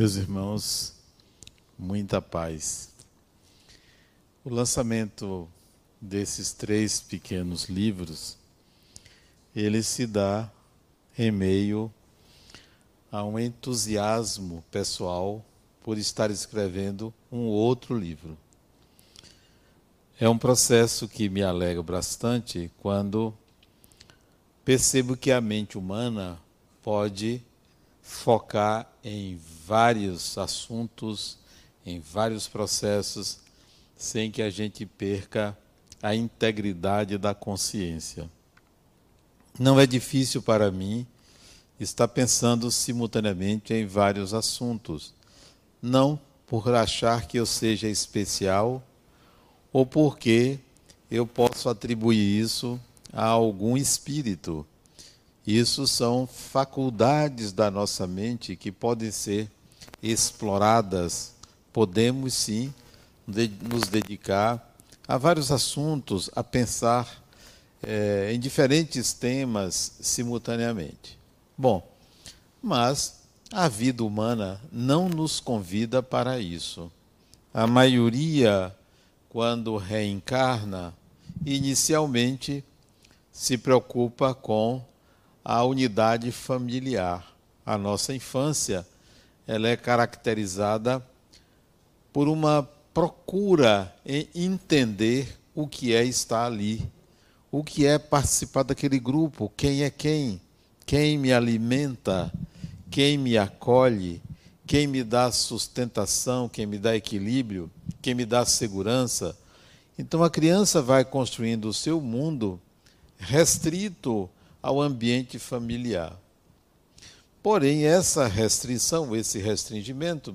Meus irmãos, muita paz. O lançamento desses três pequenos livros, ele se dá em meio a um entusiasmo pessoal por estar escrevendo um outro livro. É um processo que me alegra bastante quando percebo que a mente humana pode focar em vários assuntos, em vários processos, sem que a gente perca a integridade da consciência. Não é difícil para mim estar pensando simultaneamente em vários assuntos, não por achar que eu seja especial ou porque eu posso atribuir isso a algum espírito isso são faculdades da nossa mente que podem ser exploradas. Podemos sim nos dedicar a vários assuntos, a pensar é, em diferentes temas simultaneamente. Bom, mas a vida humana não nos convida para isso. A maioria, quando reencarna, inicialmente se preocupa com a unidade familiar. A nossa infância ela é caracterizada por uma procura em entender o que é estar ali, o que é participar daquele grupo, quem é quem, quem me alimenta, quem me acolhe, quem me dá sustentação, quem me dá equilíbrio, quem me dá segurança. Então a criança vai construindo o seu mundo restrito ao ambiente familiar. Porém, essa restrição, esse restringimento,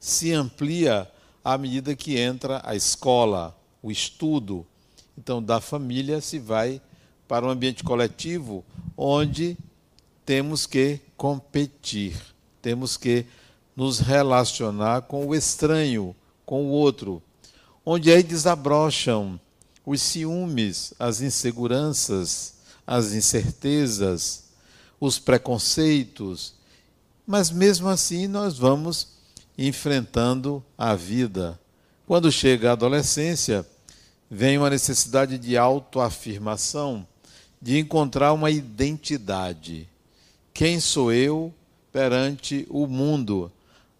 se amplia à medida que entra a escola, o estudo. Então, da família se vai para um ambiente coletivo, onde temos que competir, temos que nos relacionar com o estranho, com o outro, onde aí desabrocham os ciúmes, as inseguranças, as incertezas, os preconceitos, mas mesmo assim nós vamos enfrentando a vida. Quando chega a adolescência, vem uma necessidade de autoafirmação, de encontrar uma identidade. Quem sou eu perante o mundo?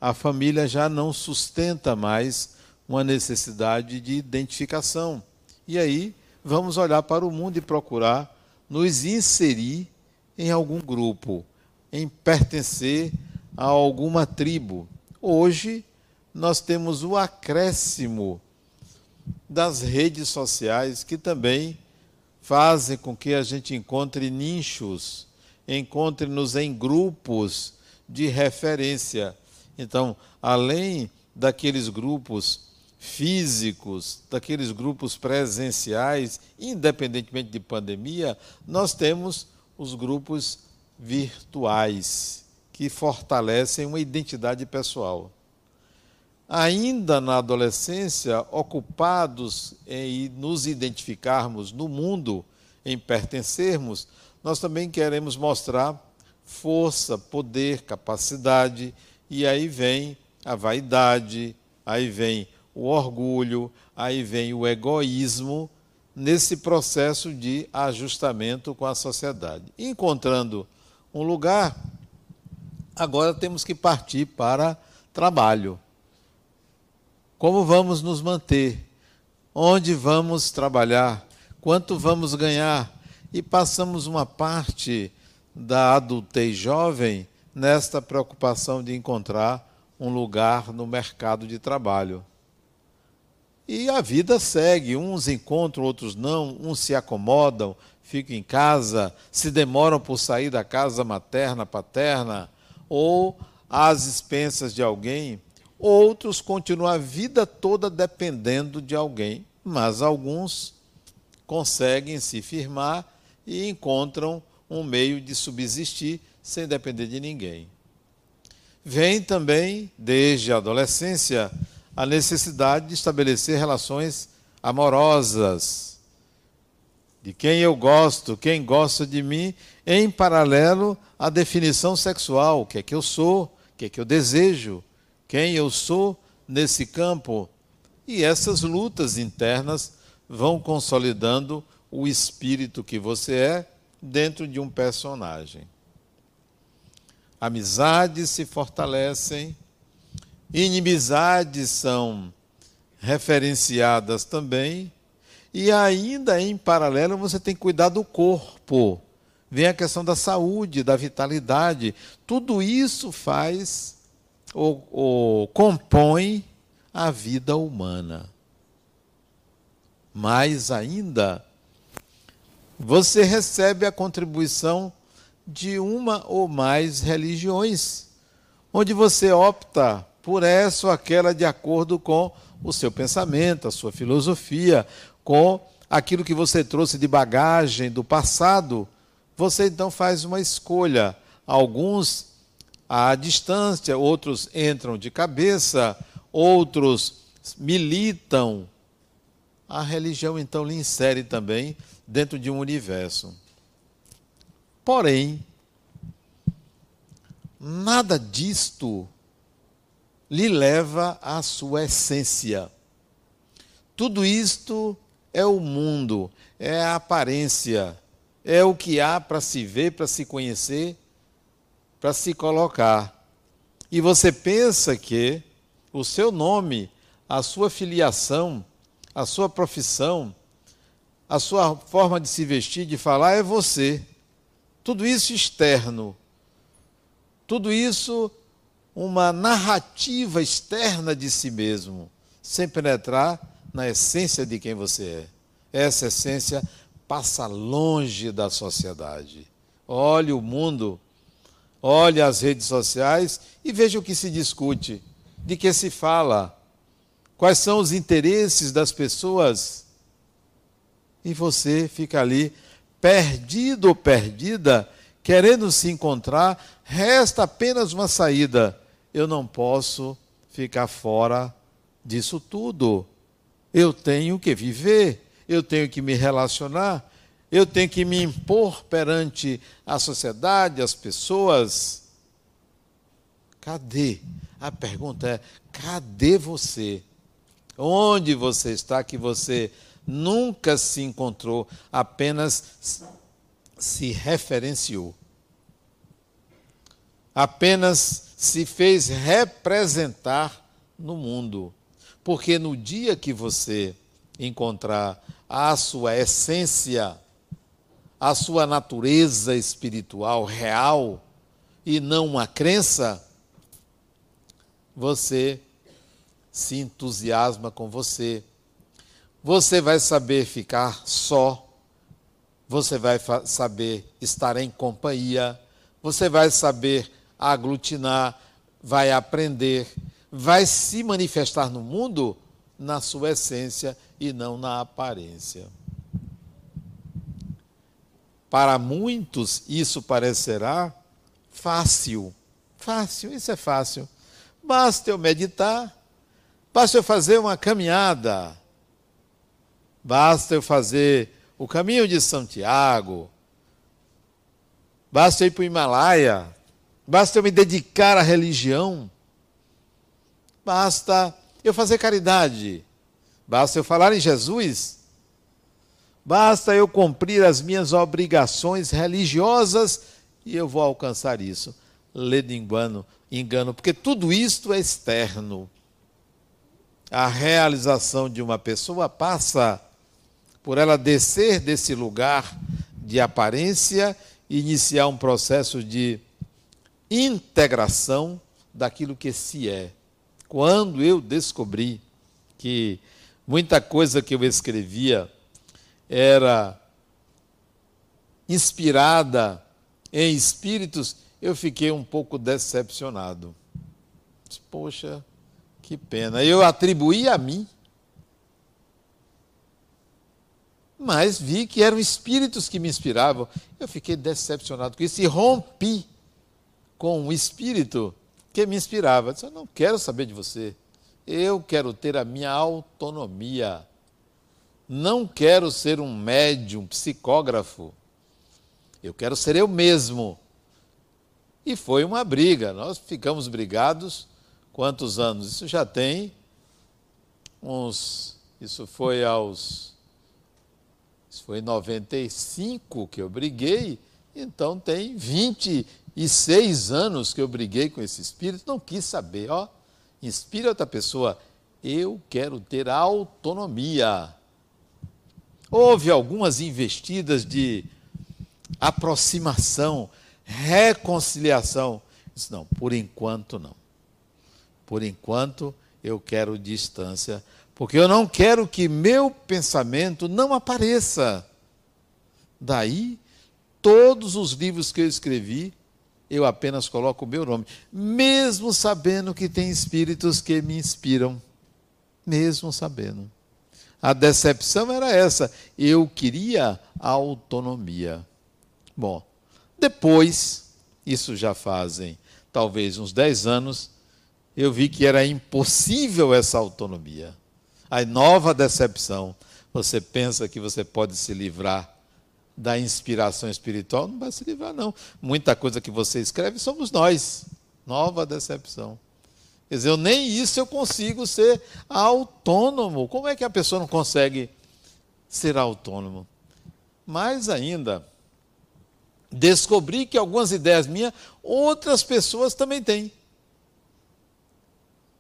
A família já não sustenta mais uma necessidade de identificação. E aí vamos olhar para o mundo e procurar nos inserir em algum grupo, em pertencer a alguma tribo. Hoje, nós temos o acréscimo das redes sociais que também fazem com que a gente encontre nichos, encontre-nos em grupos de referência. Então, além daqueles grupos físicos, daqueles grupos presenciais, independentemente de pandemia, nós temos os grupos virtuais, que fortalecem uma identidade pessoal. Ainda na adolescência, ocupados em nos identificarmos no mundo, em pertencermos, nós também queremos mostrar força, poder, capacidade, e aí vem a vaidade, aí vem o orgulho, aí vem o egoísmo nesse processo de ajustamento com a sociedade. Encontrando um lugar, agora temos que partir para trabalho. Como vamos nos manter? Onde vamos trabalhar? Quanto vamos ganhar? E passamos uma parte da adultez jovem nesta preocupação de encontrar um lugar no mercado de trabalho. E a vida segue, uns encontram, outros não, uns se acomodam, ficam em casa, se demoram por sair da casa materna, paterna, ou às expensas de alguém, outros continuam a vida toda dependendo de alguém, mas alguns conseguem se firmar e encontram um meio de subsistir sem depender de ninguém. Vem também, desde a adolescência, a necessidade de estabelecer relações amorosas, de quem eu gosto, quem gosta de mim, em paralelo à definição sexual, o que é que eu sou, o que é que eu desejo, quem eu sou nesse campo. E essas lutas internas vão consolidando o espírito que você é dentro de um personagem. Amizades se fortalecem, inimizades são referenciadas também, e ainda em paralelo você tem que cuidar do corpo. Vem a questão da saúde, da vitalidade. Tudo isso faz ou, ou compõe a vida humana. Mais ainda, você recebe a contribuição de uma ou mais religiões, onde você opta por essa ou aquela de acordo com o seu pensamento, a sua filosofia, com aquilo que você trouxe de bagagem do passado. Você então faz uma escolha. Alguns à distância, outros entram de cabeça, outros militam. A religião então lhe insere também dentro de um universo. Porém, nada disto lhe leva à sua essência. Tudo isto é o mundo, é a aparência, é o que há para se ver, para se conhecer, para se colocar. E você pensa que o seu nome, a sua filiação, a sua profissão, a sua forma de se vestir, de falar é você. Tudo isso externo. Tudo isso uma narrativa externa de si mesmo, sem penetrar na essência de quem você é. Essa essência passa longe da sociedade. Olhe o mundo, olhe as redes sociais e veja o que se discute, de que se fala, quais são os interesses das pessoas e você fica ali perdido ou perdida, querendo se encontrar, resta apenas uma saída. Eu não posso ficar fora disso tudo. Eu tenho que viver, eu tenho que me relacionar, eu tenho que me impor perante a sociedade, as pessoas. Cadê? A pergunta é: cadê você? Onde você está que você nunca se encontrou, apenas se referenciou. Apenas se fez representar no mundo. Porque no dia que você encontrar a sua essência, a sua natureza espiritual real e não uma crença, você se entusiasma com você. Você vai saber ficar só, você vai saber estar em companhia, você vai saber aglutinar, vai aprender, vai se manifestar no mundo na sua essência e não na aparência. Para muitos isso parecerá fácil. Fácil, isso é fácil. Basta eu meditar, basta eu fazer uma caminhada, Basta eu fazer o caminho de Santiago, basta eu ir para o Himalaia, basta eu me dedicar à religião, basta eu fazer caridade, basta eu falar em Jesus, basta eu cumprir as minhas obrigações religiosas e eu vou alcançar isso. Ledo engano, engano, porque tudo isto é externo. A realização de uma pessoa passa por ela descer desse lugar de aparência e iniciar um processo de integração daquilo que se é. Quando eu descobri que muita coisa que eu escrevia era inspirada em espíritos, eu fiquei um pouco decepcionado. Poxa, que pena. Eu atribuí a mim mas vi que eram espíritos que me inspiravam. Eu fiquei decepcionado com isso e rompi com um espírito que me inspirava. Eu disse, eu não quero saber de você. Eu quero ter a minha autonomia. Não quero ser um médium, psicógrafo. Eu quero ser eu mesmo. E foi uma briga. Nós ficamos brigados quantos anos? Isso já tem uns. Isso foi aos. Isso foi em 95 que eu briguei, então tem 26 anos que eu briguei com esse espírito, não quis saber, ó. Inspira outra pessoa, eu quero ter autonomia. Houve algumas investidas de aproximação, reconciliação. Disse, não, por enquanto não. Por enquanto eu quero distância, porque eu não quero que meu pensamento não apareça. Daí, todos os livros que eu escrevi, eu apenas coloco o meu nome, mesmo sabendo que tem espíritos que me inspiram, mesmo sabendo. A decepção era essa, eu queria autonomia. Bom, depois, isso já fazem talvez uns 10 anos, eu vi que era impossível essa autonomia. A nova decepção, você pensa que você pode se livrar da inspiração espiritual, não vai se livrar, não. Muita coisa que você escreve somos nós. Nova decepção. Quer dizer, eu, nem isso eu consigo ser autônomo. Como é que a pessoa não consegue ser autônomo? Mais ainda, descobri que algumas ideias minhas, outras pessoas também têm.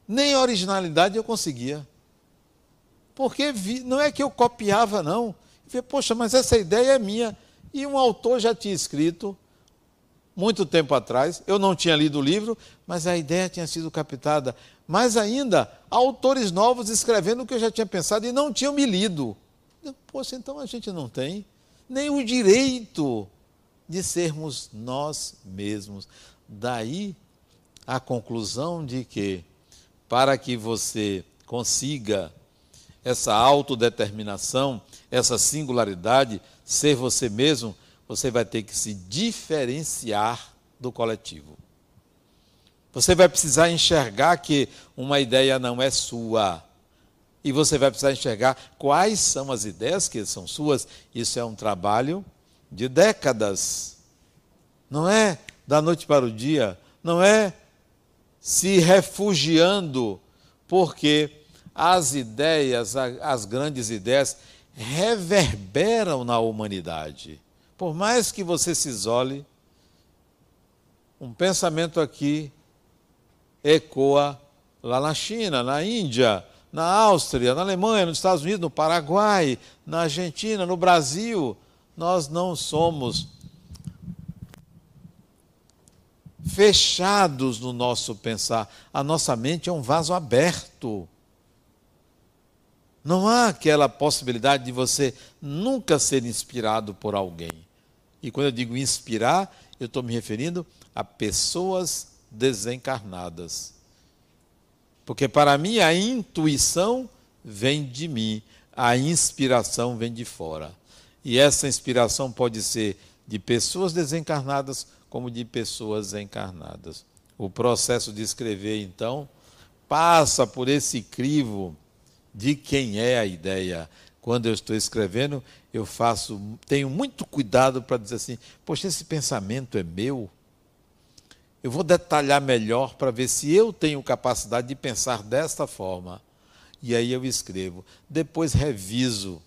Nem originalidade eu conseguia. Porque vi, não é que eu copiava, não. Falei, poxa, mas essa ideia é minha. E um autor já tinha escrito, muito tempo atrás, eu não tinha lido o livro, mas a ideia tinha sido captada. Mais ainda, autores novos escrevendo o que eu já tinha pensado e não tinham me lido. Poxa, então a gente não tem nem o direito de sermos nós mesmos. Daí a conclusão de que, para que você consiga essa autodeterminação, essa singularidade, ser você mesmo, você vai ter que se diferenciar do coletivo. Você vai precisar enxergar que uma ideia não é sua. E você vai precisar enxergar quais são as ideias que são suas. Isso é um trabalho de décadas. Não é da noite para o dia, não é se refugiando, porque as ideias, as grandes ideias, reverberam na humanidade. Por mais que você se isole, um pensamento aqui ecoa lá na China, na Índia, na Áustria, na Alemanha, nos Estados Unidos, no Paraguai, na Argentina, no Brasil. Nós não somos fechados no nosso pensar. A nossa mente é um vaso aberto. Não há aquela possibilidade de você nunca ser inspirado por alguém. E quando eu digo inspirar, eu estou me referindo a pessoas desencarnadas. Porque para mim a intuição vem de mim, a inspiração vem de fora. E essa inspiração pode ser de pessoas desencarnadas como de pessoas encarnadas. O processo de escrever, então, passa por esse crivo de quem é a ideia. Quando eu estou escrevendo, eu faço, tenho muito cuidado para dizer assim: poxa, esse pensamento é meu. Eu vou detalhar melhor para ver se eu tenho capacidade de pensar desta forma. E aí eu escrevo. Depois reviso.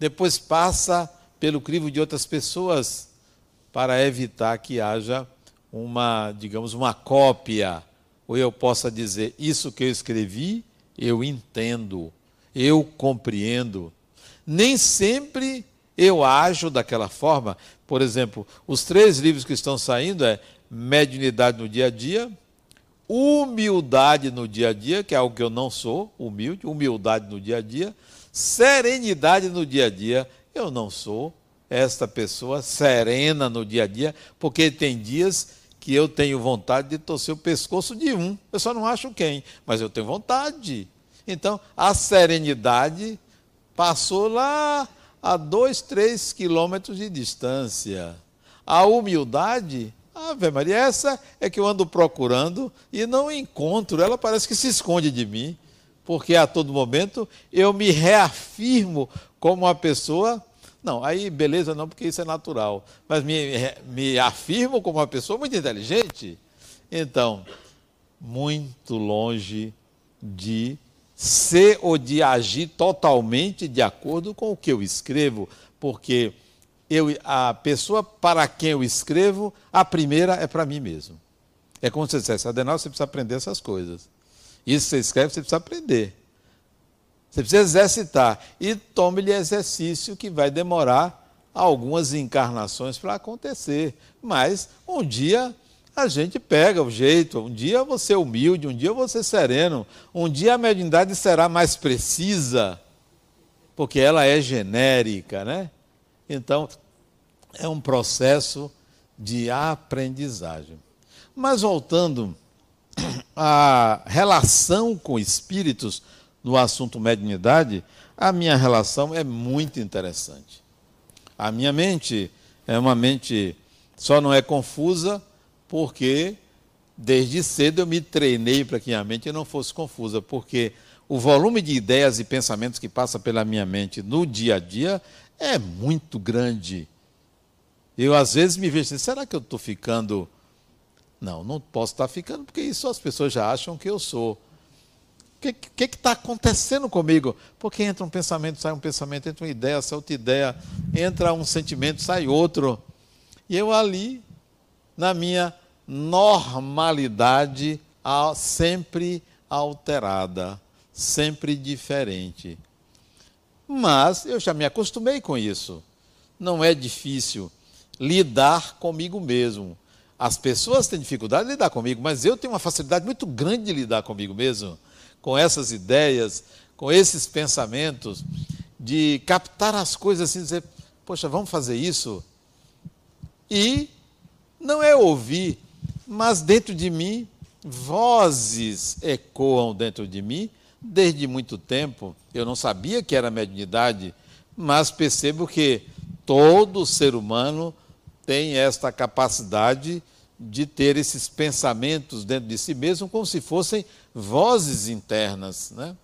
Depois passa pelo crivo de outras pessoas para evitar que haja uma, digamos, uma cópia. Ou eu possa dizer, isso que eu escrevi, eu entendo, eu compreendo. Nem sempre eu ajo daquela forma. Por exemplo, os três livros que estão saindo é Mediunidade no Dia a Dia, Humildade no Dia a Dia, que é algo que eu não sou, humilde, humildade no dia a dia, Serenidade no Dia a Dia, eu não sou, esta pessoa serena no dia a dia, porque tem dias que eu tenho vontade de torcer o pescoço de um. Eu só não acho quem, mas eu tenho vontade. Então, a serenidade passou lá a dois, três quilômetros de distância. A humildade, Ave Maria, essa é que eu ando procurando e não encontro. Ela parece que se esconde de mim, porque a todo momento eu me reafirmo como uma pessoa não, aí beleza não, porque isso é natural. Mas me, me afirmo como uma pessoa muito inteligente. Então, muito longe de ser ou de agir totalmente de acordo com o que eu escrevo, porque eu, a pessoa para quem eu escrevo, a primeira é para mim mesmo. É como se você dissesse, Adenal, você precisa aprender essas coisas. Isso que você escreve, você precisa aprender. Você precisa exercitar. E tome-lhe exercício que vai demorar algumas encarnações para acontecer. Mas um dia a gente pega o jeito, um dia você humilde, um dia você sereno, um dia a mediunidade será mais precisa, porque ela é genérica, né? Então, é um processo de aprendizagem. Mas voltando à relação com espíritos no assunto mediunidade, a minha relação é muito interessante. A minha mente é uma mente só não é confusa porque desde cedo eu me treinei para que minha mente não fosse confusa, porque o volume de ideias e pensamentos que passa pela minha mente no dia a dia é muito grande. Eu às vezes me vejo assim, será que eu estou ficando. Não, não posso estar ficando, porque isso as pessoas já acham que eu sou. O que está acontecendo comigo? Porque entra um pensamento, sai um pensamento, entra uma ideia, sai outra ideia, entra um sentimento, sai outro. E eu ali, na minha normalidade, sempre alterada, sempre diferente. Mas eu já me acostumei com isso. Não é difícil lidar comigo mesmo. As pessoas têm dificuldade de lidar comigo, mas eu tenho uma facilidade muito grande de lidar comigo mesmo com essas ideias, com esses pensamentos, de captar as coisas assim, dizer, poxa, vamos fazer isso? E não é ouvir, mas dentro de mim, vozes ecoam dentro de mim desde muito tempo. Eu não sabia que era mediunidade, mas percebo que todo ser humano tem esta capacidade de ter esses pensamentos dentro de si mesmo como se fossem vozes internas. Né?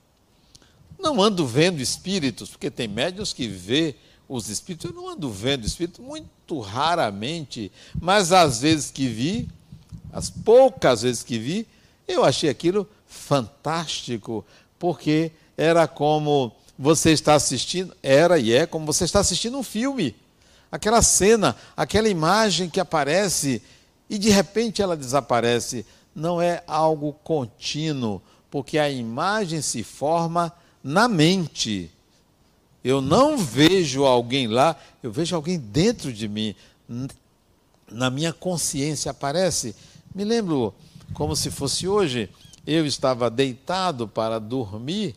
Não ando vendo espíritos, porque tem médios que vê os espíritos. Eu não ando vendo espíritos muito raramente, mas às vezes que vi, as poucas vezes que vi, eu achei aquilo fantástico, porque era como você está assistindo, era e é como você está assistindo um filme. Aquela cena, aquela imagem que aparece e de repente ela desaparece. Não é algo contínuo, porque a imagem se forma na mente. Eu não vejo alguém lá, eu vejo alguém dentro de mim. Na minha consciência aparece. Me lembro como se fosse hoje. Eu estava deitado para dormir.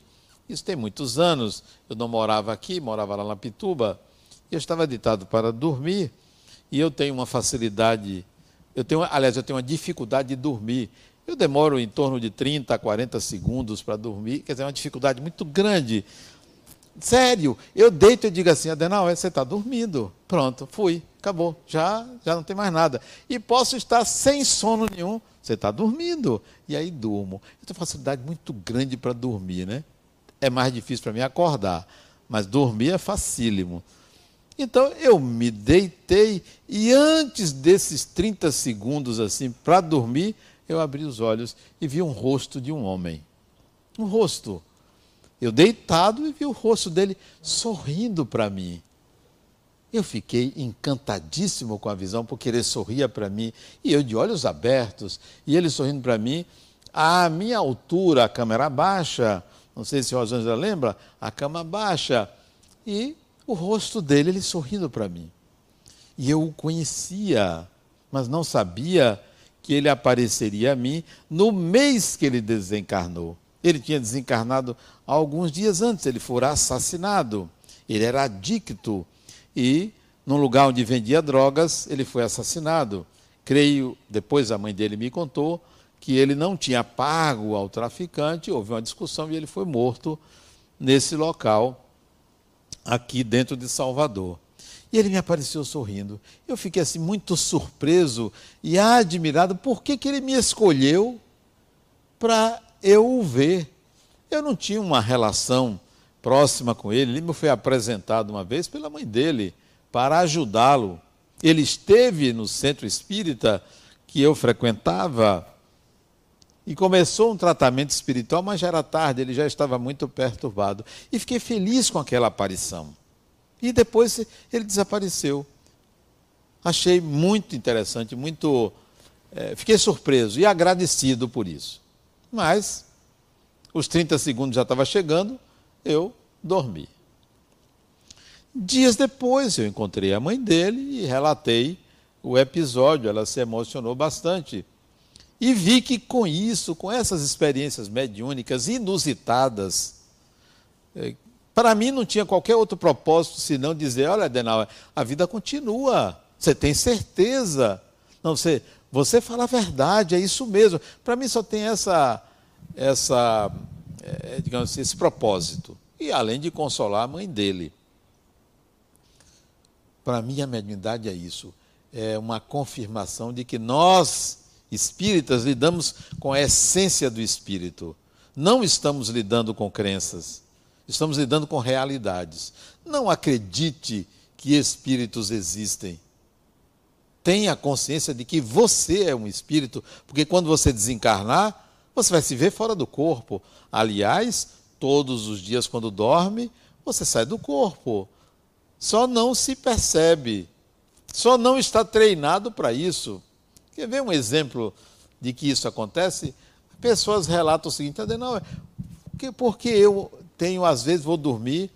Isso tem muitos anos. Eu não morava aqui, morava lá na Pituba. Eu estava deitado para dormir e eu tenho uma facilidade eu tenho, aliás, eu tenho uma dificuldade de dormir. Eu demoro em torno de 30 a 40 segundos para dormir, quer dizer, é uma dificuldade muito grande. Sério, eu deito e digo assim, Adenal, você está dormindo. Pronto, fui, acabou, já, já não tem mais nada. E posso estar sem sono nenhum, você está dormindo. E aí durmo. Eu tenho facilidade muito grande para dormir, né? É mais difícil para mim acordar, mas dormir é facílimo. Então eu me deitei e antes desses 30 segundos assim para dormir, eu abri os olhos e vi um rosto de um homem. Um rosto. Eu deitado e vi o rosto dele sorrindo para mim. Eu fiquei encantadíssimo com a visão, porque ele sorria para mim, e eu de olhos abertos, e ele sorrindo para mim, à minha altura, a câmera baixa, não sei se o Rosângela lembra, a cama baixa, e o rosto dele, ele sorrindo para mim. E eu o conhecia, mas não sabia que ele apareceria a mim no mês que ele desencarnou. Ele tinha desencarnado alguns dias antes, ele fora assassinado. Ele era adicto e, num lugar onde vendia drogas, ele foi assassinado. Creio, depois a mãe dele me contou, que ele não tinha pago ao traficante, houve uma discussão e ele foi morto nesse local aqui dentro de Salvador. E ele me apareceu sorrindo. Eu fiquei assim muito surpreso e admirado por que, que ele me escolheu para eu o ver. Eu não tinha uma relação próxima com ele, me foi apresentado uma vez pela mãe dele para ajudá-lo. Ele esteve no centro espírita que eu frequentava e começou um tratamento espiritual, mas já era tarde, ele já estava muito perturbado. E fiquei feliz com aquela aparição. E depois ele desapareceu. Achei muito interessante, muito. É, fiquei surpreso e agradecido por isso. Mas os 30 segundos já estavam chegando, eu dormi. Dias depois eu encontrei a mãe dele e relatei o episódio. Ela se emocionou bastante. E vi que com isso, com essas experiências mediúnicas inusitadas, é, para mim não tinha qualquer outro propósito senão dizer: olha, Adenauer, a vida continua. Você tem certeza. Não, você, você fala a verdade, é isso mesmo. Para mim só tem essa, essa é, digamos assim, esse propósito. E além de consolar a mãe dele. Para mim, a mediunidade é isso. É uma confirmação de que nós, espíritas, lidamos com a essência do espírito. Não estamos lidando com crenças. Estamos lidando com realidades. Não acredite que espíritos existem. Tenha consciência de que você é um espírito, porque quando você desencarnar, você vai se ver fora do corpo. Aliás, todos os dias, quando dorme, você sai do corpo. Só não se percebe. Só não está treinado para isso. Quer ver um exemplo de que isso acontece? Pessoas relatam o seguinte: não, porque eu tenho, às vezes, vou dormir,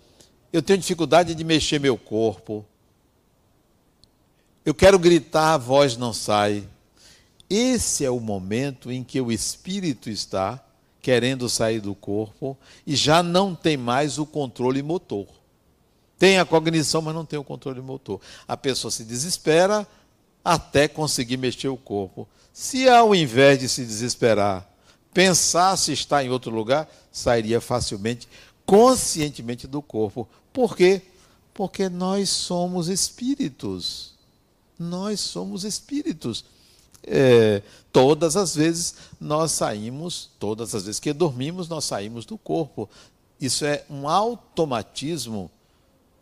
eu tenho dificuldade de mexer meu corpo. Eu quero gritar, a voz não sai. Esse é o momento em que o espírito está querendo sair do corpo e já não tem mais o controle motor. Tem a cognição, mas não tem o controle motor. A pessoa se desespera até conseguir mexer o corpo. Se ao invés de se desesperar, pensar se está em outro lugar, sairia facilmente, conscientemente do corpo. Por quê? Porque nós somos espíritos. Nós somos espíritos é, todas as vezes nós saímos, todas as vezes que dormimos, nós saímos do corpo. Isso é um automatismo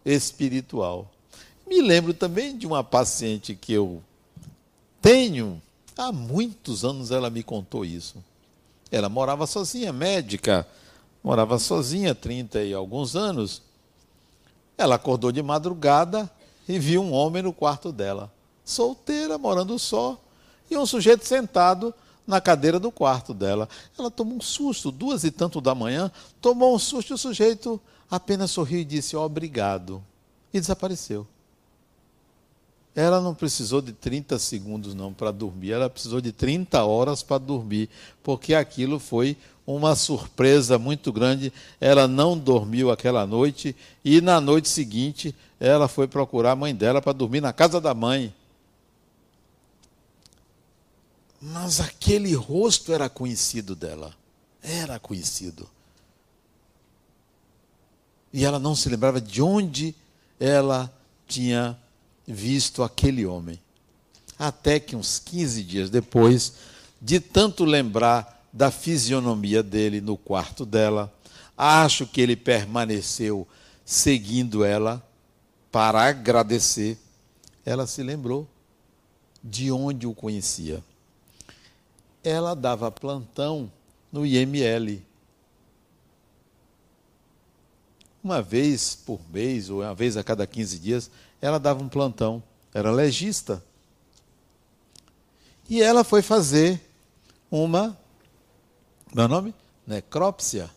espiritual. Me lembro também de uma paciente que eu tenho, há muitos anos ela me contou isso. Ela morava sozinha, médica, morava sozinha, 30 e alguns anos. Ela acordou de madrugada e viu um homem no quarto dela, solteira, morando só e um sujeito sentado na cadeira do quarto dela. Ela tomou um susto, duas e tanto da manhã, tomou um susto e o sujeito apenas sorriu e disse obrigado. E desapareceu. Ela não precisou de 30 segundos não para dormir, ela precisou de 30 horas para dormir, porque aquilo foi uma surpresa muito grande. Ela não dormiu aquela noite e na noite seguinte ela foi procurar a mãe dela para dormir na casa da mãe. Mas aquele rosto era conhecido dela. Era conhecido. E ela não se lembrava de onde ela tinha visto aquele homem. Até que uns 15 dias depois, de tanto lembrar da fisionomia dele no quarto dela, acho que ele permaneceu seguindo ela para agradecer. Ela se lembrou de onde o conhecia ela dava plantão no IML. Uma vez por mês, ou uma vez a cada 15 dias, ela dava um plantão. Era legista. E ela foi fazer uma. Meu nome? Necrópsia.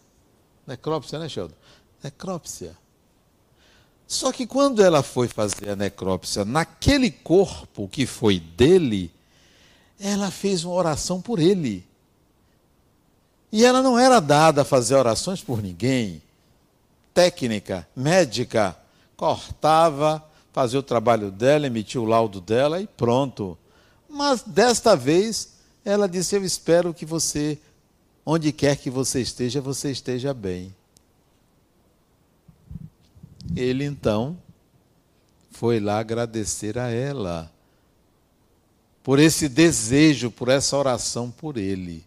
Necrópsia, né, Sheldon? Necrópsia. Só que quando ela foi fazer a necrópsia naquele corpo que foi dele, ela fez uma oração por ele. E ela não era dada a fazer orações por ninguém. Técnica, médica, cortava, fazia o trabalho dela, emitia o laudo dela e pronto. Mas desta vez, ela disse: Eu espero que você, onde quer que você esteja, você esteja bem. Ele então foi lá agradecer a ela por esse desejo, por essa oração por Ele.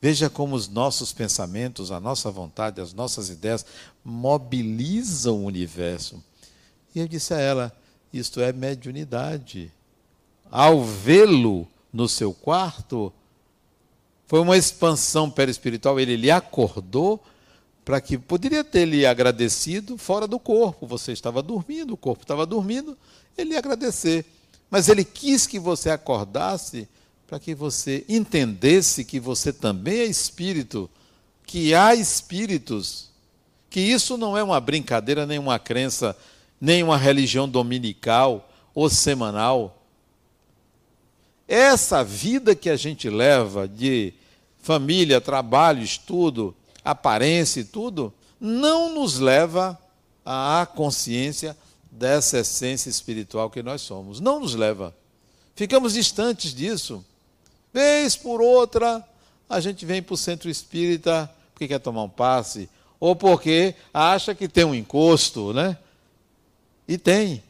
Veja como os nossos pensamentos, a nossa vontade, as nossas ideias mobilizam o universo. E eu disse a ela: isto é mediunidade. Ao vê-lo no seu quarto, Foi uma expansão perispiritual. Ele lhe acordou para que poderia ter lhe agradecido fora do corpo. Você estava dormindo, o corpo estava dormindo, ele ia agradecer. Mas ele quis que você acordasse para que você entendesse que você também é espírito, que há espíritos, que isso não é uma brincadeira, nem uma crença, nem uma religião dominical ou semanal. Essa vida que a gente leva de família, trabalho, estudo, aparência e tudo, não nos leva à consciência dessa essência espiritual que nós somos. Não nos leva. Ficamos distantes disso. Vez por outra, a gente vem para o centro espírita porque quer tomar um passe, ou porque acha que tem um encosto, né? E tem.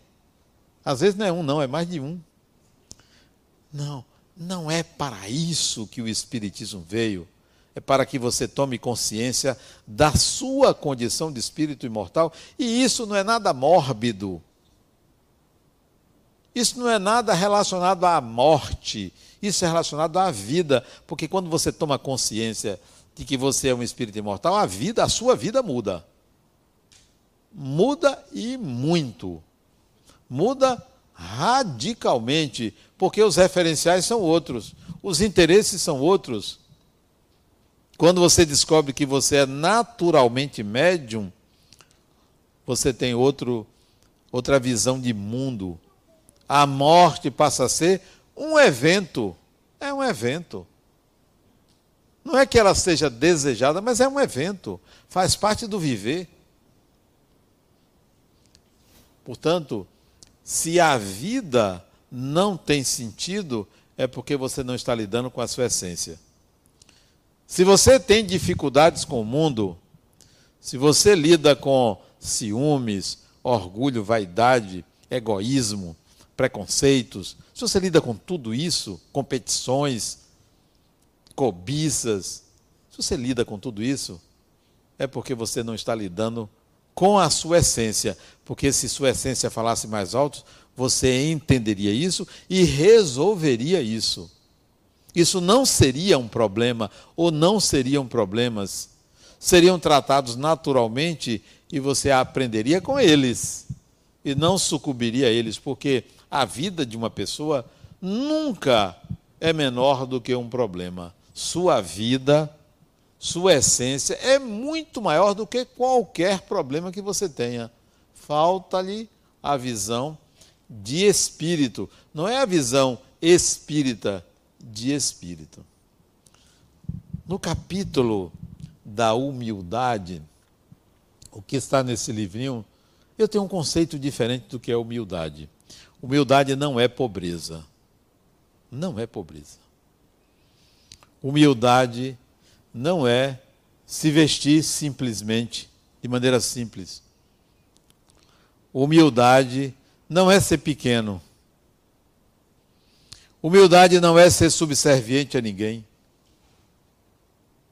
Às vezes não é um, não, é mais de um. Não, não é para isso que o Espiritismo veio é para que você tome consciência da sua condição de espírito imortal, e isso não é nada mórbido. Isso não é nada relacionado à morte, isso é relacionado à vida, porque quando você toma consciência de que você é um espírito imortal, a vida, a sua vida muda. Muda e muito. Muda radicalmente, porque os referenciais são outros, os interesses são outros. Quando você descobre que você é naturalmente médium, você tem outro, outra visão de mundo. A morte passa a ser um evento. É um evento. Não é que ela seja desejada, mas é um evento. Faz parte do viver. Portanto, se a vida não tem sentido, é porque você não está lidando com a sua essência. Se você tem dificuldades com o mundo, se você lida com ciúmes, orgulho, vaidade, egoísmo, preconceitos, se você lida com tudo isso, competições, cobiças, se você lida com tudo isso, é porque você não está lidando com a sua essência. Porque se sua essência falasse mais alto, você entenderia isso e resolveria isso. Isso não seria um problema, ou não seriam problemas. Seriam tratados naturalmente e você aprenderia com eles. E não sucumbiria a eles, porque a vida de uma pessoa nunca é menor do que um problema. Sua vida, sua essência é muito maior do que qualquer problema que você tenha. Falta-lhe a visão de espírito. Não é a visão espírita de espírito. No capítulo da humildade, o que está nesse livrinho, eu tenho um conceito diferente do que é humildade. Humildade não é pobreza. Não é pobreza. Humildade não é se vestir simplesmente, de maneira simples. Humildade não é ser pequeno. Humildade não é ser subserviente a ninguém.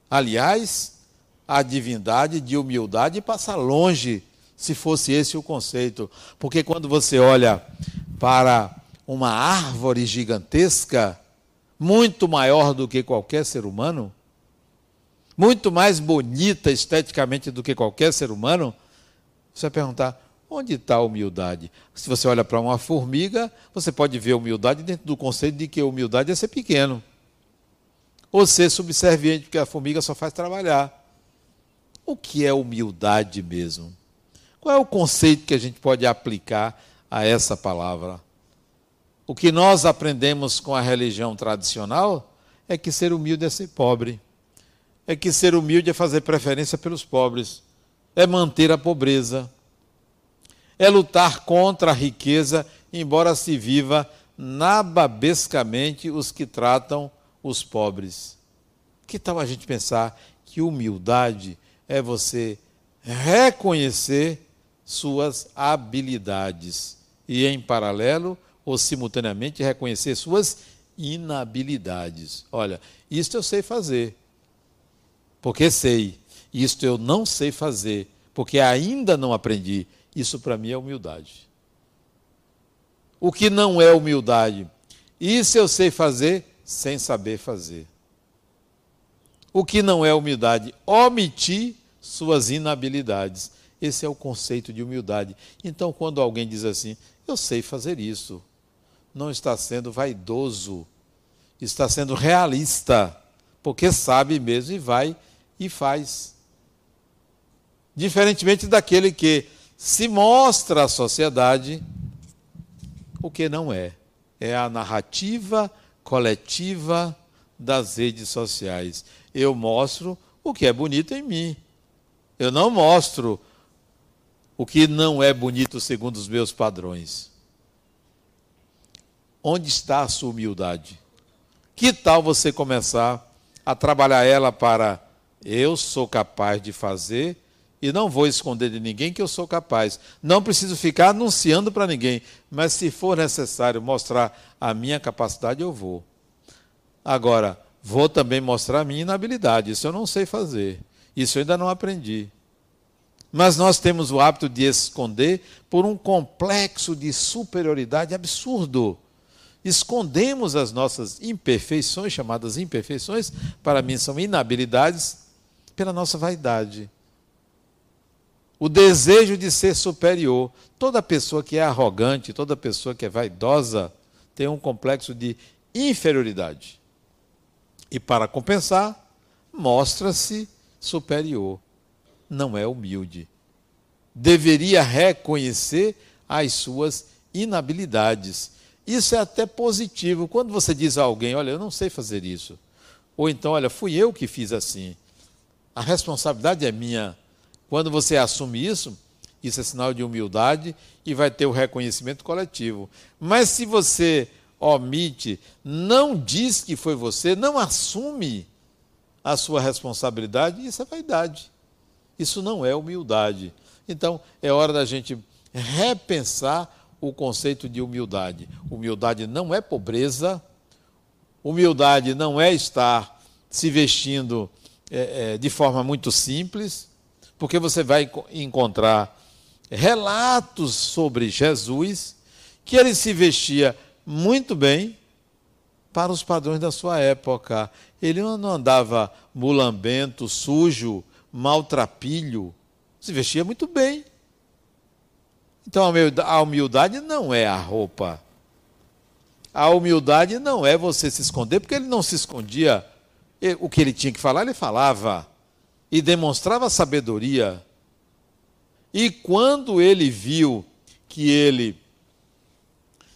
Aliás, a divindade de humildade passa longe, se fosse esse o conceito. Porque quando você olha para uma árvore gigantesca, muito maior do que qualquer ser humano, muito mais bonita esteticamente do que qualquer ser humano, você vai perguntar: Onde está a humildade? Se você olha para uma formiga, você pode ver humildade dentro do conceito de que humildade é ser pequeno. Ou ser subserviente, porque a formiga só faz trabalhar. O que é humildade mesmo? Qual é o conceito que a gente pode aplicar a essa palavra? O que nós aprendemos com a religião tradicional é que ser humilde é ser pobre. É que ser humilde é fazer preferência pelos pobres. É manter a pobreza é lutar contra a riqueza, embora se viva nababescamente os que tratam os pobres. Que tal a gente pensar que humildade é você reconhecer suas habilidades e, em paralelo ou simultaneamente, reconhecer suas inabilidades? Olha, isto eu sei fazer, porque sei. Isto eu não sei fazer, porque ainda não aprendi. Isso para mim é humildade. O que não é humildade? Isso eu sei fazer sem saber fazer. O que não é humildade? Omitir suas inabilidades. Esse é o conceito de humildade. Então, quando alguém diz assim, eu sei fazer isso, não está sendo vaidoso, está sendo realista, porque sabe mesmo e vai e faz. Diferentemente daquele que se mostra à sociedade o que não é. É a narrativa coletiva das redes sociais. Eu mostro o que é bonito em mim. Eu não mostro o que não é bonito segundo os meus padrões. Onde está a sua humildade? Que tal você começar a trabalhar ela para eu sou capaz de fazer e não vou esconder de ninguém que eu sou capaz. Não preciso ficar anunciando para ninguém, mas se for necessário mostrar a minha capacidade, eu vou. Agora, vou também mostrar a minha inabilidade. Isso eu não sei fazer. Isso eu ainda não aprendi. Mas nós temos o hábito de esconder por um complexo de superioridade absurdo. Escondemos as nossas imperfeições, chamadas imperfeições, para mim são inabilidades, pela nossa vaidade. O desejo de ser superior. Toda pessoa que é arrogante, toda pessoa que é vaidosa, tem um complexo de inferioridade. E para compensar, mostra-se superior. Não é humilde. Deveria reconhecer as suas inabilidades. Isso é até positivo. Quando você diz a alguém, olha, eu não sei fazer isso. Ou então, olha, fui eu que fiz assim. A responsabilidade é minha. Quando você assume isso, isso é sinal de humildade e vai ter o reconhecimento coletivo. Mas se você omite, não diz que foi você, não assume a sua responsabilidade, isso é vaidade. Isso não é humildade. Então, é hora da gente repensar o conceito de humildade. Humildade não é pobreza, humildade não é estar se vestindo é, é, de forma muito simples, porque você vai encontrar relatos sobre Jesus que ele se vestia muito bem para os padrões da sua época. Ele não andava mulambento, sujo, maltrapilho, se vestia muito bem. Então a humildade não é a roupa. A humildade não é você se esconder, porque ele não se escondia. O que ele tinha que falar, ele falava. E demonstrava sabedoria. E quando ele viu que ele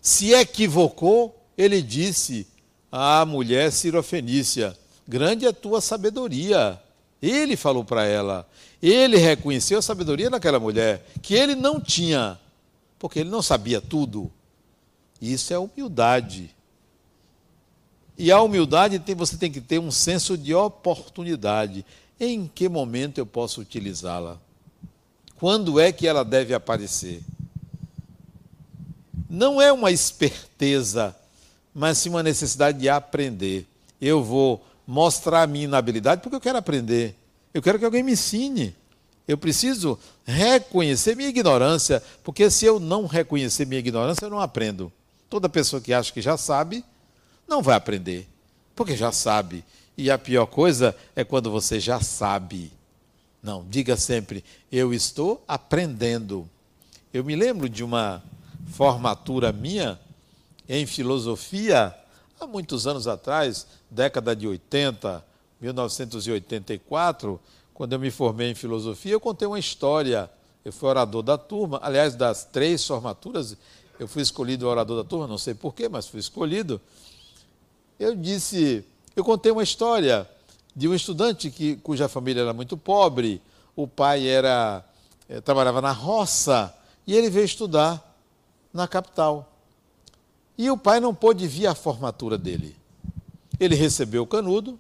se equivocou, ele disse à mulher sirofenícia: Grande é a tua sabedoria. Ele falou para ela. Ele reconheceu a sabedoria daquela mulher, que ele não tinha, porque ele não sabia tudo. Isso é humildade. E a humildade tem, você tem que ter um senso de oportunidade. Em que momento eu posso utilizá-la? Quando é que ela deve aparecer? Não é uma esperteza, mas sim uma necessidade de aprender. Eu vou mostrar a minha inabilidade porque eu quero aprender. Eu quero que alguém me ensine. Eu preciso reconhecer minha ignorância, porque se eu não reconhecer minha ignorância, eu não aprendo. Toda pessoa que acha que já sabe, não vai aprender, porque já sabe. E a pior coisa é quando você já sabe. Não, diga sempre, eu estou aprendendo. Eu me lembro de uma formatura minha em filosofia há muitos anos atrás, década de 80, 1984, quando eu me formei em filosofia, eu contei uma história. Eu fui orador da turma, aliás, das três formaturas, eu fui escolhido orador da turma, não sei porquê, mas fui escolhido. Eu disse, eu contei uma história de um estudante que, cuja família era muito pobre, o pai era eh, trabalhava na roça e ele veio estudar na capital. E o pai não pôde vir à formatura dele. Ele recebeu o canudo,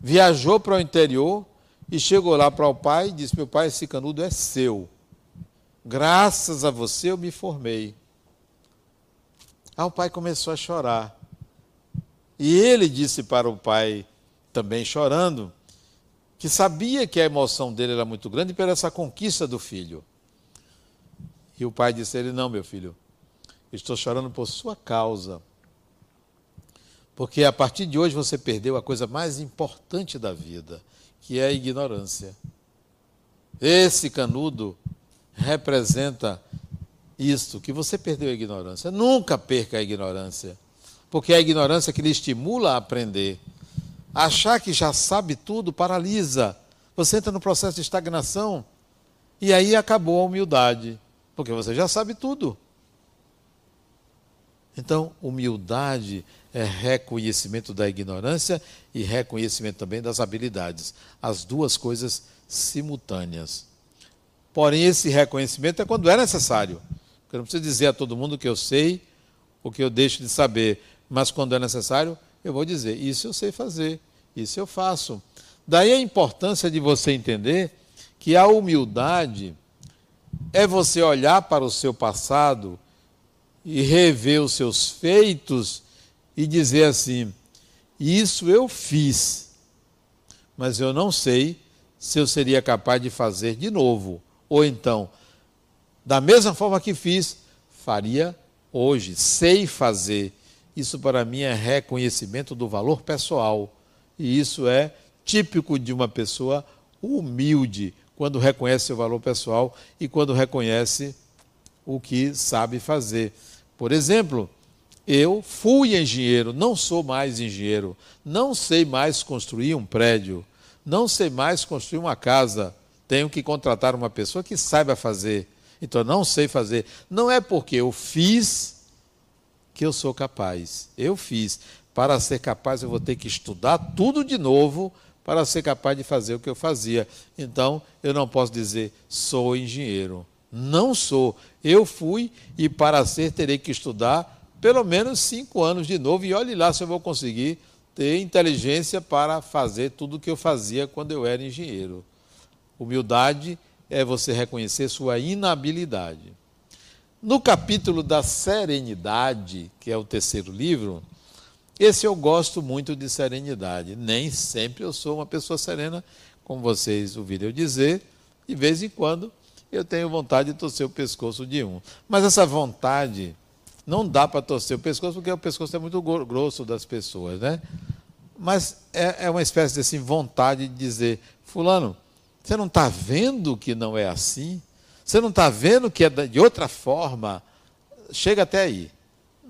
viajou para o interior e chegou lá para o pai e disse: Meu pai, esse canudo é seu. Graças a você eu me formei. Aí o pai começou a chorar. E ele disse para o pai, também chorando, que sabia que a emoção dele era muito grande pela essa conquista do filho. E o pai disse a ele: Não, meu filho, estou chorando por sua causa. Porque a partir de hoje você perdeu a coisa mais importante da vida, que é a ignorância. Esse canudo representa isto, que você perdeu a ignorância. Nunca perca a ignorância, porque é a ignorância que lhe estimula a aprender. Achar que já sabe tudo paralisa. Você entra no processo de estagnação e aí acabou a humildade, porque você já sabe tudo. Então, humildade é reconhecimento da ignorância e reconhecimento também das habilidades. As duas coisas simultâneas. Porém, esse reconhecimento é quando é necessário. Eu não preciso dizer a todo mundo que eu sei o que eu deixo de saber, mas quando é necessário, eu vou dizer: isso eu sei fazer, isso eu faço. Daí a importância de você entender que a humildade é você olhar para o seu passado e rever os seus feitos e dizer assim: Isso eu fiz, mas eu não sei se eu seria capaz de fazer de novo. Ou então, da mesma forma que fiz, faria hoje, sei fazer. Isso para mim é reconhecimento do valor pessoal. E isso é típico de uma pessoa humilde, quando reconhece seu valor pessoal e quando reconhece o que sabe fazer. Por exemplo, eu fui engenheiro, não sou mais engenheiro, não sei mais construir um prédio, não sei mais construir uma casa. Tenho que contratar uma pessoa que saiba fazer. Então, não sei fazer. Não é porque eu fiz que eu sou capaz. Eu fiz. Para ser capaz, eu vou ter que estudar tudo de novo para ser capaz de fazer o que eu fazia. Então, eu não posso dizer sou engenheiro. Não sou. Eu fui e para ser terei que estudar pelo menos cinco anos de novo e olhe lá se eu vou conseguir ter inteligência para fazer tudo o que eu fazia quando eu era engenheiro. Humildade é você reconhecer sua inabilidade. No capítulo da serenidade, que é o terceiro livro, esse eu gosto muito de serenidade. Nem sempre eu sou uma pessoa serena, como vocês ouviram eu dizer, de vez em quando eu tenho vontade de torcer o pescoço de um. Mas essa vontade não dá para torcer o pescoço, porque o pescoço é muito grosso das pessoas, né? Mas é, é uma espécie de assim, vontade de dizer, fulano, você não está vendo que não é assim? Você não está vendo que é de outra forma? Chega até aí.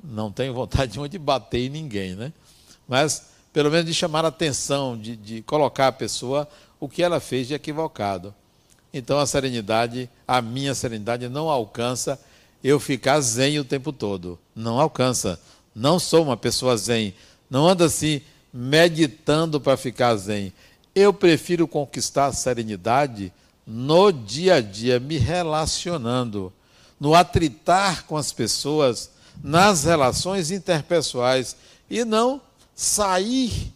Não tenho vontade de bater em ninguém, né? Mas, pelo menos, de chamar a atenção, de, de colocar a pessoa o que ela fez de equivocado. Então a serenidade, a minha serenidade não alcança eu ficar zen o tempo todo. Não alcança. Não sou uma pessoa zen. Não ando assim meditando para ficar zen. Eu prefiro conquistar a serenidade no dia a dia, me relacionando, no atritar com as pessoas, nas relações interpessoais e não sair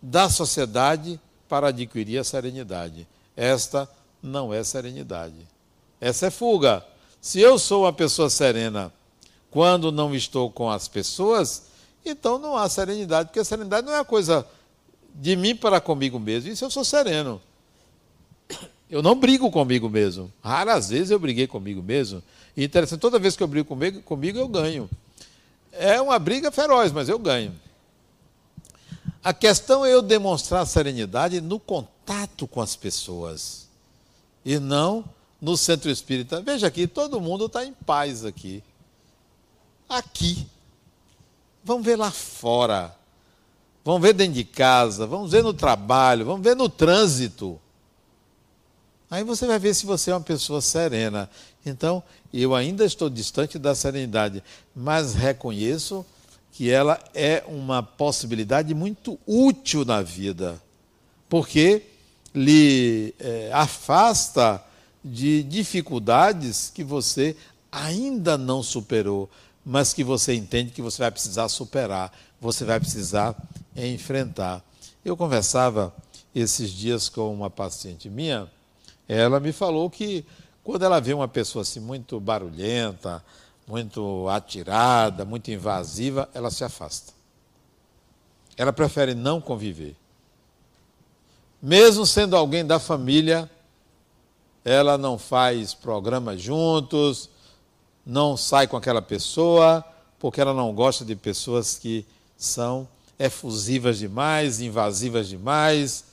da sociedade para adquirir a serenidade. Esta não é serenidade. Essa é fuga. Se eu sou uma pessoa serena quando não estou com as pessoas, então não há serenidade, porque a serenidade não é a coisa de mim para comigo mesmo. Isso eu sou sereno. Eu não brigo comigo mesmo. Raras vezes eu briguei comigo mesmo. E interessante, toda vez que eu brigo comigo, comigo eu ganho. É uma briga feroz, mas eu ganho. A questão é eu demonstrar serenidade no contato com as pessoas e não no centro espírita. Veja aqui, todo mundo está em paz aqui. Aqui. Vamos ver lá fora. Vamos ver dentro de casa. Vamos ver no trabalho. Vamos ver no trânsito. Aí você vai ver se você é uma pessoa serena. Então, eu ainda estou distante da serenidade, mas reconheço que ela é uma possibilidade muito útil na vida. Porque lhe é, afasta de dificuldades que você ainda não superou, mas que você entende que você vai precisar superar, você vai precisar enfrentar. Eu conversava esses dias com uma paciente minha, ela me falou que quando ela vê uma pessoa assim muito barulhenta, muito atirada, muito invasiva, ela se afasta. Ela prefere não conviver mesmo sendo alguém da família, ela não faz programa juntos, não sai com aquela pessoa, porque ela não gosta de pessoas que são efusivas demais, invasivas demais.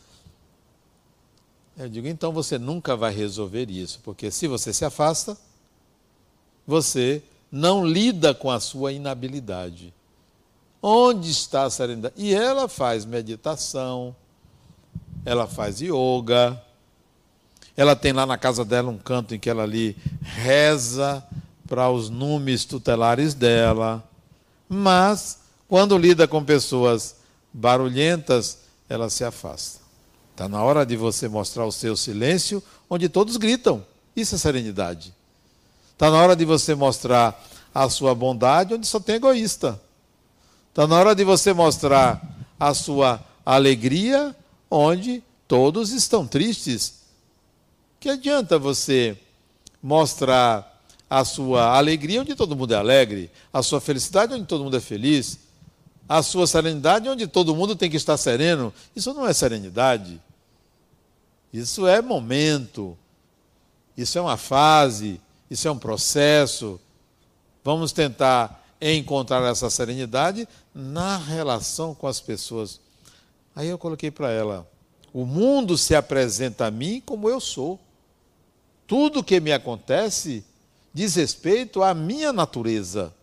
Eu digo, então você nunca vai resolver isso, porque se você se afasta, você não lida com a sua inabilidade. Onde está a serenidade? E ela faz meditação, ela faz yoga, ela tem lá na casa dela um canto em que ela ali reza para os números tutelares dela. Mas, quando lida com pessoas barulhentas, ela se afasta. Está na hora de você mostrar o seu silêncio, onde todos gritam. Isso é serenidade. Está na hora de você mostrar a sua bondade, onde só tem egoísta. Está na hora de você mostrar a sua alegria, onde todos estão tristes. Que adianta você mostrar a sua alegria onde todo mundo é alegre, a sua felicidade onde todo mundo é feliz, a sua serenidade onde todo mundo tem que estar sereno? Isso não é serenidade. Isso é momento. Isso é uma fase, isso é um processo. Vamos tentar encontrar essa serenidade na relação com as pessoas. Aí eu coloquei para ela: o mundo se apresenta a mim como eu sou. Tudo que me acontece diz respeito à minha natureza.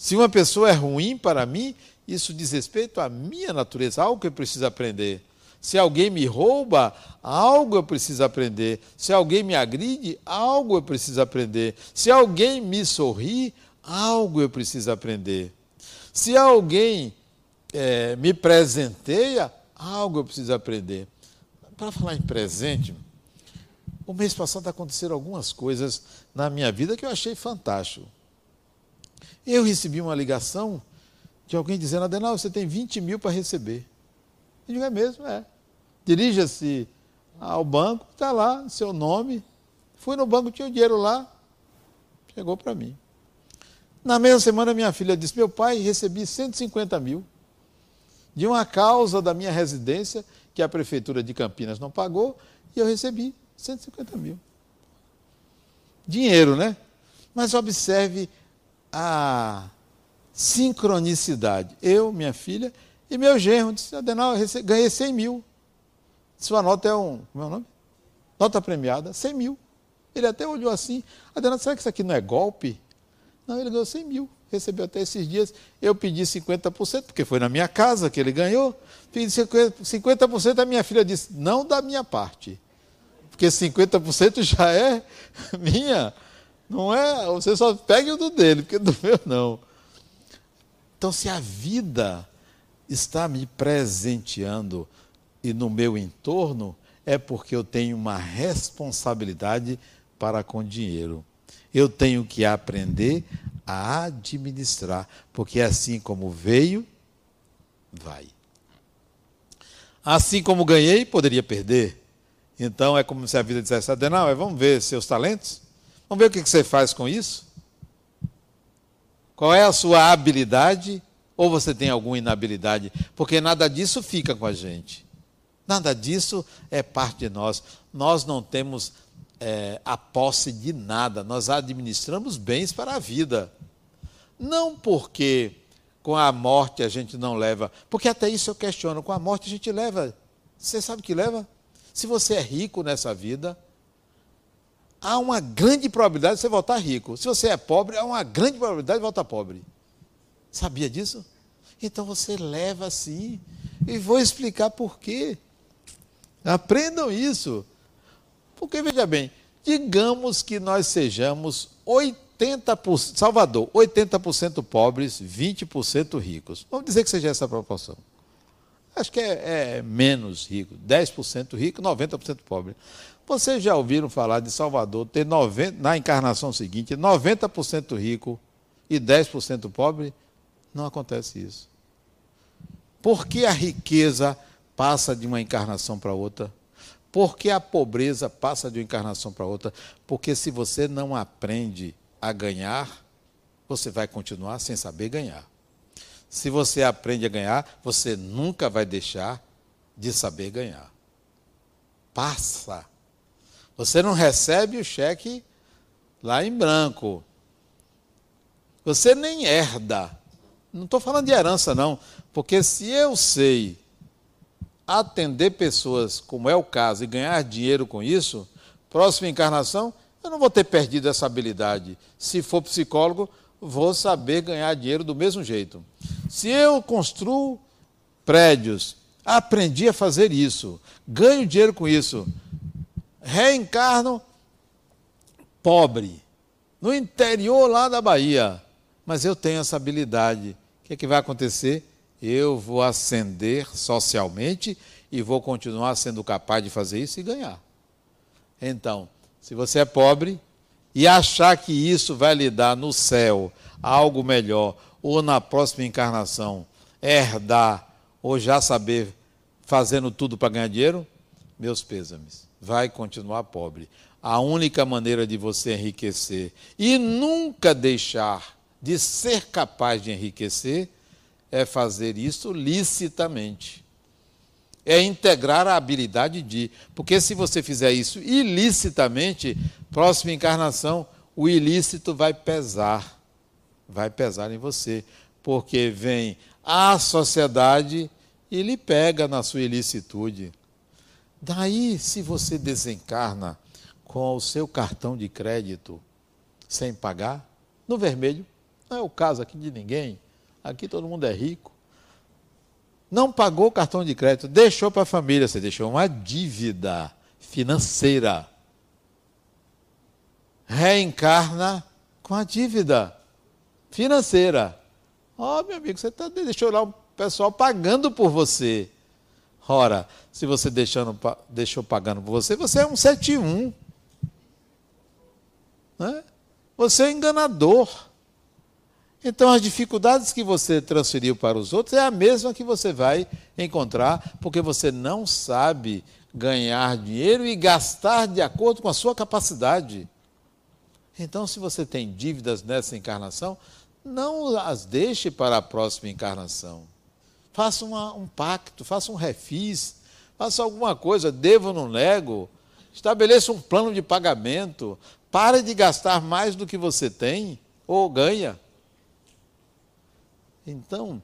Se uma pessoa é ruim para mim, isso diz respeito à minha natureza, algo que eu preciso aprender. Se alguém me rouba, algo eu preciso aprender. Se alguém me agride, algo eu preciso aprender. Se alguém me sorri, algo eu preciso aprender. Se alguém é, me presenteia, algo eu preciso aprender. Para falar em presente, o mês passado aconteceram algumas coisas na minha vida que eu achei fantástico. Eu recebi uma ligação de alguém dizendo, Adenal, você tem 20 mil para receber. Eu digo, é mesmo, é. Dirija-se ao banco, está lá, seu nome. Fui no banco, tinha o dinheiro lá, chegou para mim. Na mesma semana, minha filha disse: Meu pai, recebi 150 mil de uma causa da minha residência que a prefeitura de Campinas não pagou e eu recebi 150 mil. Dinheiro, né? Mas observe a sincronicidade. Eu, minha filha e meu genro disse: Adenal, ganhei 100 mil. Sua nota é um. Como é o nome? Nota premiada, 100 mil. Ele até olhou assim: Adenal, será que isso aqui não é golpe? Não, ele ganhou 100 mil. Recebeu até esses dias. Eu pedi 50%, porque foi na minha casa que ele ganhou. Pedi 50%, a minha filha disse: não da minha parte. Porque 50% já é minha. Não é, você só pega o do dele, porque do meu não. Então, se a vida está me presenteando e no meu entorno, é porque eu tenho uma responsabilidade para com dinheiro eu tenho que aprender a administrar, porque assim como veio, vai. Assim como ganhei, poderia perder. Então é como se a vida dissesse, Adenal, vamos ver seus talentos? Vamos ver o que você faz com isso? Qual é a sua habilidade? Ou você tem alguma inabilidade? Porque nada disso fica com a gente. Nada disso é parte de nós. Nós não temos é, a posse de nada, nós administramos bens para a vida. Não porque com a morte a gente não leva, porque até isso eu questiono, com a morte a gente leva. Você sabe que leva? Se você é rico nessa vida, há uma grande probabilidade de você voltar rico. Se você é pobre, há uma grande probabilidade de voltar pobre. Sabia disso? Então você leva sim. E vou explicar por quê. Aprendam isso. Porque, veja bem, digamos que nós sejamos 80%, Salvador, 80% pobres, 20% ricos. Vamos dizer que seja essa proporção. Acho que é, é menos rico, 10% rico, 90% pobre. Vocês já ouviram falar de Salvador ter 90, na encarnação seguinte 90% rico e 10% pobre? Não acontece isso. Por que a riqueza passa de uma encarnação para outra? Porque a pobreza passa de uma encarnação para outra? Porque se você não aprende a ganhar, você vai continuar sem saber ganhar. Se você aprende a ganhar, você nunca vai deixar de saber ganhar. Passa. Você não recebe o cheque lá em branco. Você nem herda. Não estou falando de herança, não. Porque se eu sei atender pessoas, como é o caso, e ganhar dinheiro com isso, próxima encarnação, eu não vou ter perdido essa habilidade. Se for psicólogo, vou saber ganhar dinheiro do mesmo jeito. Se eu construo prédios, aprendi a fazer isso, ganho dinheiro com isso, reencarno pobre, no interior lá da Bahia, mas eu tenho essa habilidade. O que, é que vai acontecer? Eu vou ascender socialmente e vou continuar sendo capaz de fazer isso e ganhar. Então, se você é pobre e achar que isso vai lhe dar no céu algo melhor, ou na próxima encarnação herdar, ou já saber fazendo tudo para ganhar dinheiro, meus pêsames, vai continuar pobre. A única maneira de você enriquecer e nunca deixar de ser capaz de enriquecer é fazer isso licitamente. É integrar a habilidade de. Porque se você fizer isso ilicitamente, próxima encarnação, o ilícito vai pesar. Vai pesar em você. Porque vem a sociedade e lhe pega na sua ilicitude. Daí, se você desencarna com o seu cartão de crédito sem pagar, no vermelho, não é o caso aqui de ninguém, aqui todo mundo é rico. Não pagou o cartão de crédito, deixou para a família, você deixou uma dívida financeira. Reencarna com a dívida financeira. Ó, oh, meu amigo, você tá, deixou lá o pessoal pagando por você. Ora, se você deixando, deixou pagando por você, você é um 71. Né? Você é enganador. Então, as dificuldades que você transferiu para os outros é a mesma que você vai encontrar, porque você não sabe ganhar dinheiro e gastar de acordo com a sua capacidade. Então, se você tem dívidas nessa encarnação, não as deixe para a próxima encarnação. Faça uma, um pacto, faça um refis, faça alguma coisa, devo ou não nego, estabeleça um plano de pagamento, Pare de gastar mais do que você tem ou ganha. Então,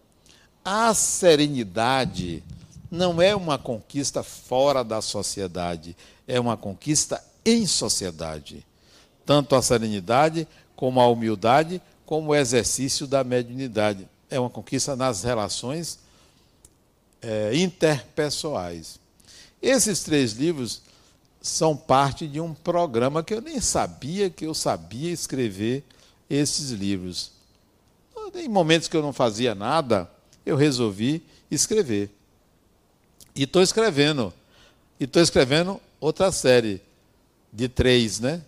a serenidade não é uma conquista fora da sociedade, é uma conquista em sociedade. Tanto a serenidade, como a humildade, como o exercício da mediunidade. É uma conquista nas relações é, interpessoais. Esses três livros são parte de um programa que eu nem sabia que eu sabia escrever esses livros. Em momentos que eu não fazia nada, eu resolvi escrever. E estou escrevendo. E estou escrevendo outra série de três, né?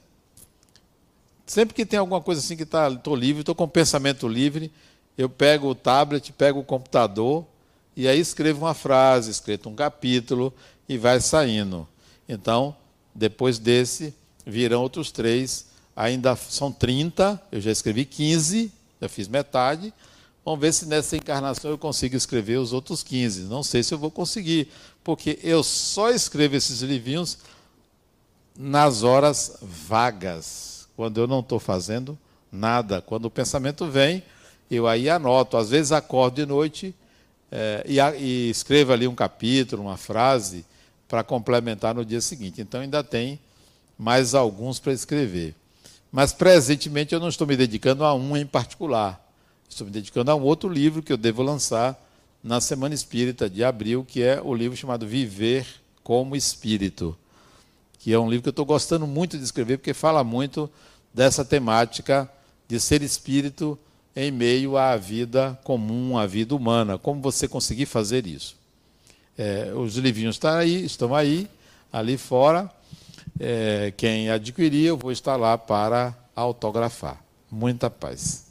Sempre que tem alguma coisa assim que tá, estou livre, estou com pensamento livre, eu pego o tablet, pego o computador e aí escrevo uma frase, escrevo um capítulo e vai saindo. Então, depois desse, virão outros três. Ainda são 30, eu já escrevi 15, já fiz metade. Vamos ver se nessa encarnação eu consigo escrever os outros 15. Não sei se eu vou conseguir, porque eu só escrevo esses livrinhos nas horas vagas, quando eu não estou fazendo nada. Quando o pensamento vem, eu aí anoto. Às vezes acordo de noite é, e, e escrevo ali um capítulo, uma frase para complementar no dia seguinte. Então ainda tem mais alguns para escrever. Mas presentemente eu não estou me dedicando a um em particular. Estou me dedicando a um outro livro que eu devo lançar na Semana Espírita de abril, que é o livro chamado Viver como Espírito, que é um livro que eu estou gostando muito de escrever, porque fala muito dessa temática de ser espírito em meio à vida comum, à vida humana. Como você conseguir fazer isso? É, os livrinhos estão aí, estão aí, ali fora. É, quem adquirir, eu vou estar lá para autografar. Muita paz.